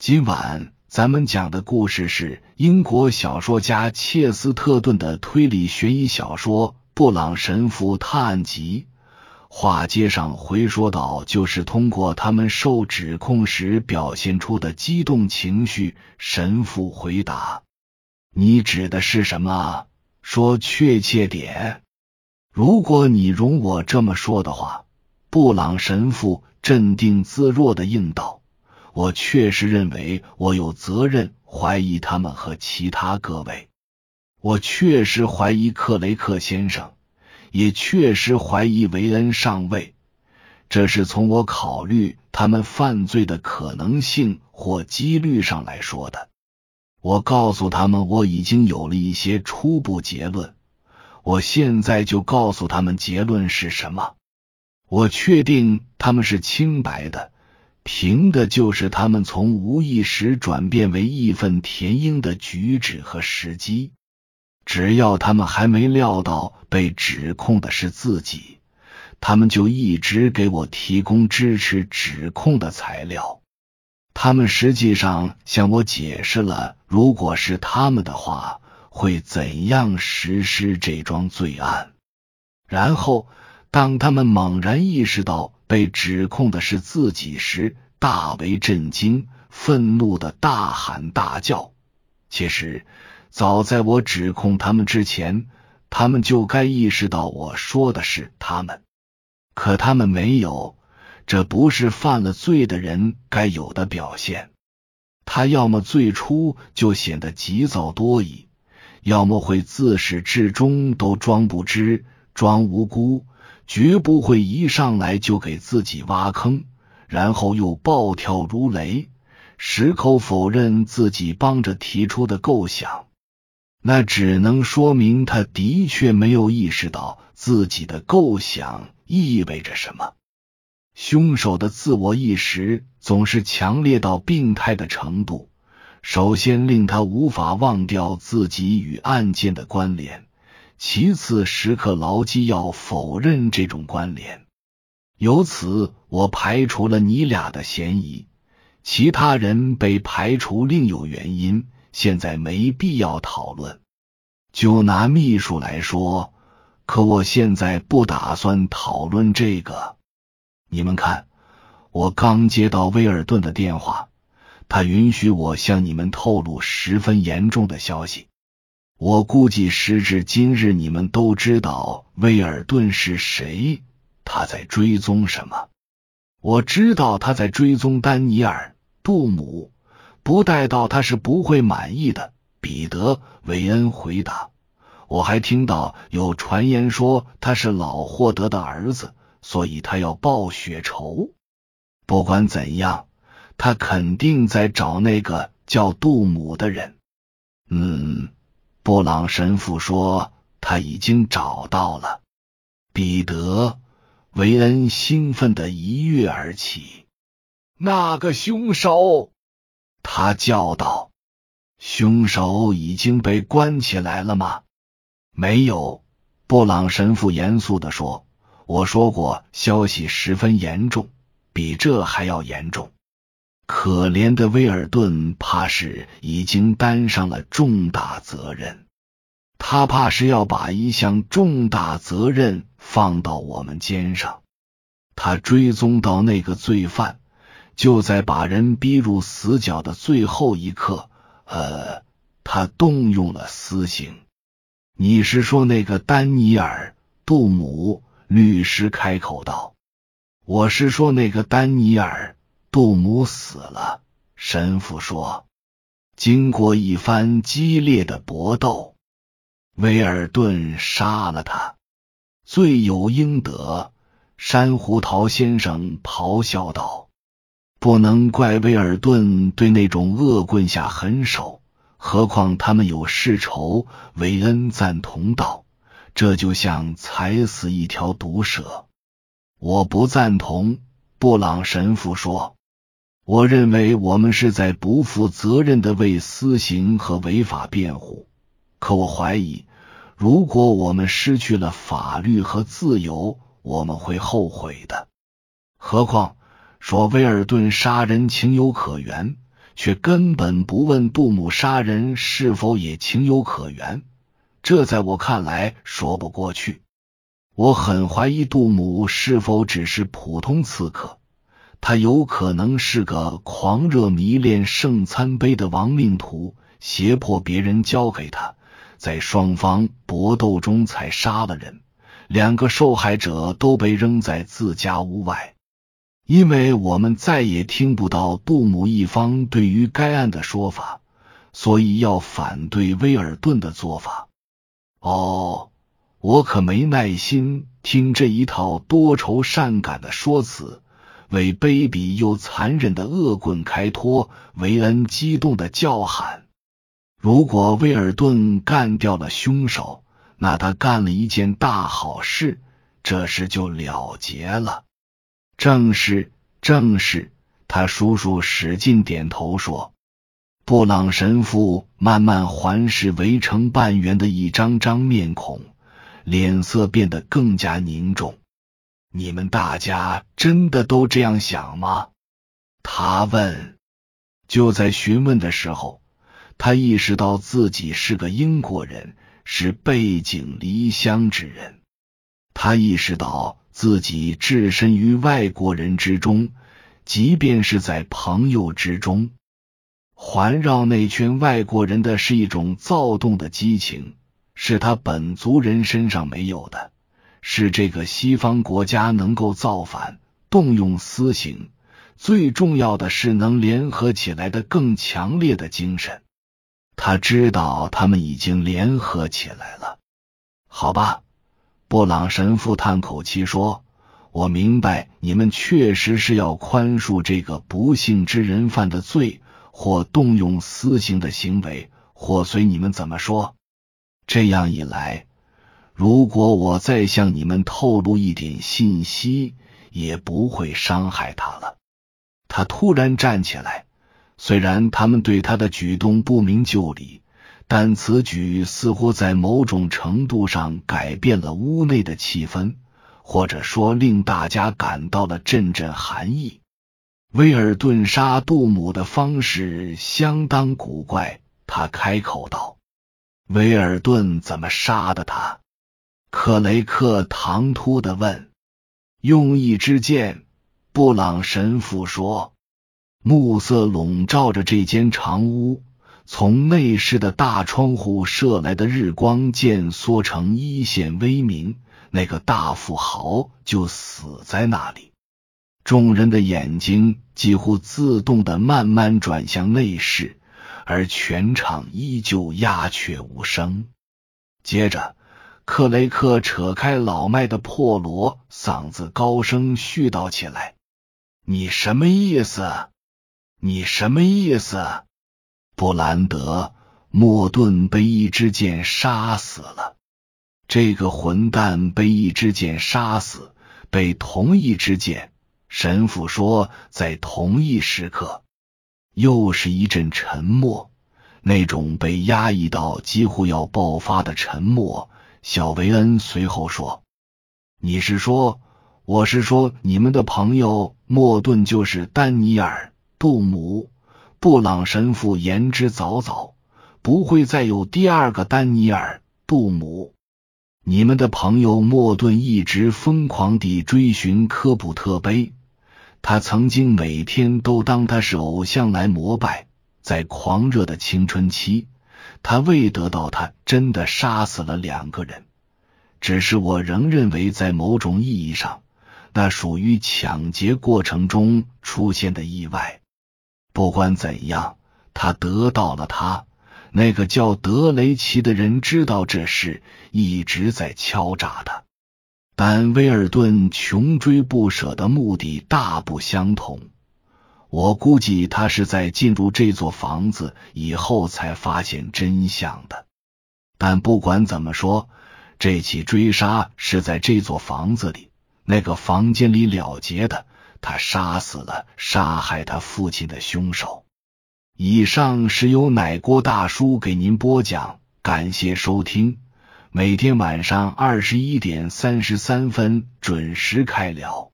今晚咱们讲的故事是英国小说家切斯特顿的推理悬疑小说《布朗神父探案集》。话接上回说到，就是通过他们受指控时表现出的激动情绪，神父回答：“你指的是什么？说确切点。如果你容我这么说的话。”布朗神父镇定自若的应道。我确实认为我有责任怀疑他们和其他各位。我确实怀疑克雷克先生，也确实怀疑维恩上尉。这是从我考虑他们犯罪的可能性或几率上来说的。我告诉他们我已经有了一些初步结论。我现在就告诉他们结论是什么。我确定他们是清白的。凭的就是他们从无意识转变为义愤填膺的举止和时机。只要他们还没料到被指控的是自己，他们就一直给我提供支持指控的材料。他们实际上向我解释了，如果是他们的话，会怎样实施这桩罪案。然后，当他们猛然意识到。被指控的是自己时，大为震惊，愤怒的大喊大叫。其实，早在我指控他们之前，他们就该意识到我说的是他们。可他们没有，这不是犯了罪的人该有的表现。他要么最初就显得急躁多疑，要么会自始至终都装不知、装无辜。绝不会一上来就给自己挖坑，然后又暴跳如雷，矢口否认自己帮着提出的构想。那只能说明他的确没有意识到自己的构想意味着什么。凶手的自我意识总是强烈到病态的程度，首先令他无法忘掉自己与案件的关联。其次，时刻牢记要否认这种关联。由此，我排除了你俩的嫌疑。其他人被排除另有原因，现在没必要讨论。就拿秘书来说，可我现在不打算讨论这个。你们看，我刚接到威尔顿的电话，他允许我向你们透露十分严重的消息。我估计时至今日，你们都知道威尔顿是谁，他在追踪什么。我知道他在追踪丹尼尔·杜姆，不带到他是不会满意的。彼得·韦恩回答。我还听到有传言说他是老霍德的儿子，所以他要报血仇。不管怎样，他肯定在找那个叫杜姆的人。嗯。布朗神父说：“他已经找到了。”彼得·维恩兴奋的一跃而起。那个凶手，他叫道：“凶手已经被关起来了吗？”“没有。”布朗神父严肃的说：“我说过，消息十分严重，比这还要严重。”可怜的威尔顿，怕是已经担上了重大责任。他怕是要把一项重大责任放到我们肩上。他追踪到那个罪犯，就在把人逼入死角的最后一刻，呃，他动用了私刑。你是说那个丹尼尔·杜姆？律师开口道：“我是说那个丹尼尔。”杜姆死了，神父说。经过一番激烈的搏斗，威尔顿杀了他，罪有应得。珊瑚桃先生咆哮道：“不能怪威尔顿对那种恶棍下狠手，何况他们有世仇。”韦恩赞同道：“这就像踩死一条毒蛇。”我不赞同，布朗神父说。我认为我们是在不负责任的为私刑和违法辩护，可我怀疑，如果我们失去了法律和自由，我们会后悔的。何况说威尔顿杀人情有可原，却根本不问杜姆杀人是否也情有可原，这在我看来说不过去。我很怀疑杜姆是否只是普通刺客，他有可能是个狂热迷恋圣餐杯的亡命徒，胁迫别人交给他，在双方搏斗中才杀了人。两个受害者都被扔在自家屋外。因为我们再也听不到杜姆一方对于该案的说法，所以要反对威尔顿的做法。哦，我可没耐心听这一套多愁善感的说辞，为卑鄙又残忍的恶棍开脱。维恩激动的叫喊：“如果威尔顿干掉了凶手，那他干了一件大好事，这事就了结了。”正是，正是。他叔叔使劲点头说：“布朗神父慢慢环视围成半圆的一张张面孔，脸色变得更加凝重。你们大家真的都这样想吗？”他问。就在询问的时候，他意识到自己是个英国人，是背井离乡之人。他意识到。自己置身于外国人之中，即便是在朋友之中，环绕那群外国人的是一种躁动的激情，是他本族人身上没有的，是这个西方国家能够造反、动用私刑，最重要的是能联合起来的更强烈的精神。他知道他们已经联合起来了，好吧。布朗神父叹口气说：“我明白，你们确实是要宽恕这个不幸之人犯的罪，或动用私刑的行为，或随你们怎么说。这样一来，如果我再向你们透露一点信息，也不会伤害他了。”他突然站起来，虽然他们对他的举动不明就里。但此举似乎在某种程度上改变了屋内的气氛，或者说令大家感到了阵阵寒意。威尔顿杀杜姆的方式相当古怪，他开口道：“威尔顿怎么杀的他？”克雷克唐突的问。“用一支箭。”布朗神父说。暮色笼罩着这间长屋。从内室的大窗户射来的日光渐缩成一线微明，那个大富豪就死在那里。众人的眼睛几乎自动的慢慢转向内室，而全场依旧鸦雀无声。接着，克雷克扯开老麦的破锣，嗓子高声絮叨起来：“你什么意思？你什么意思？”布兰德·莫顿被一支箭杀死了。这个混蛋被一支箭杀死，被同一支箭。神父说，在同一时刻，又是一阵沉默，那种被压抑到几乎要爆发的沉默。小维恩随后说：“你是说，我是说，你们的朋友莫顿就是丹尼尔·杜姆。”布朗神父言之凿凿，不会再有第二个丹尼尔·杜姆。你们的朋友莫顿一直疯狂地追寻科普特碑，他曾经每天都当他是偶像来膜拜。在狂热的青春期，他未得到他真的杀死了两个人，只是我仍认为，在某种意义上，那属于抢劫过程中出现的意外。不管怎样，他得到了他。那个叫德雷奇的人知道这事，一直在敲诈他。但威尔顿穷追不舍的目的大不相同。我估计他是在进入这座房子以后才发现真相的。但不管怎么说，这起追杀是在这座房子里那个房间里了结的。他杀死了杀害他父亲的凶手。以上是由奶锅大叔给您播讲，感谢收听。每天晚上二十一点三十三分准时开聊。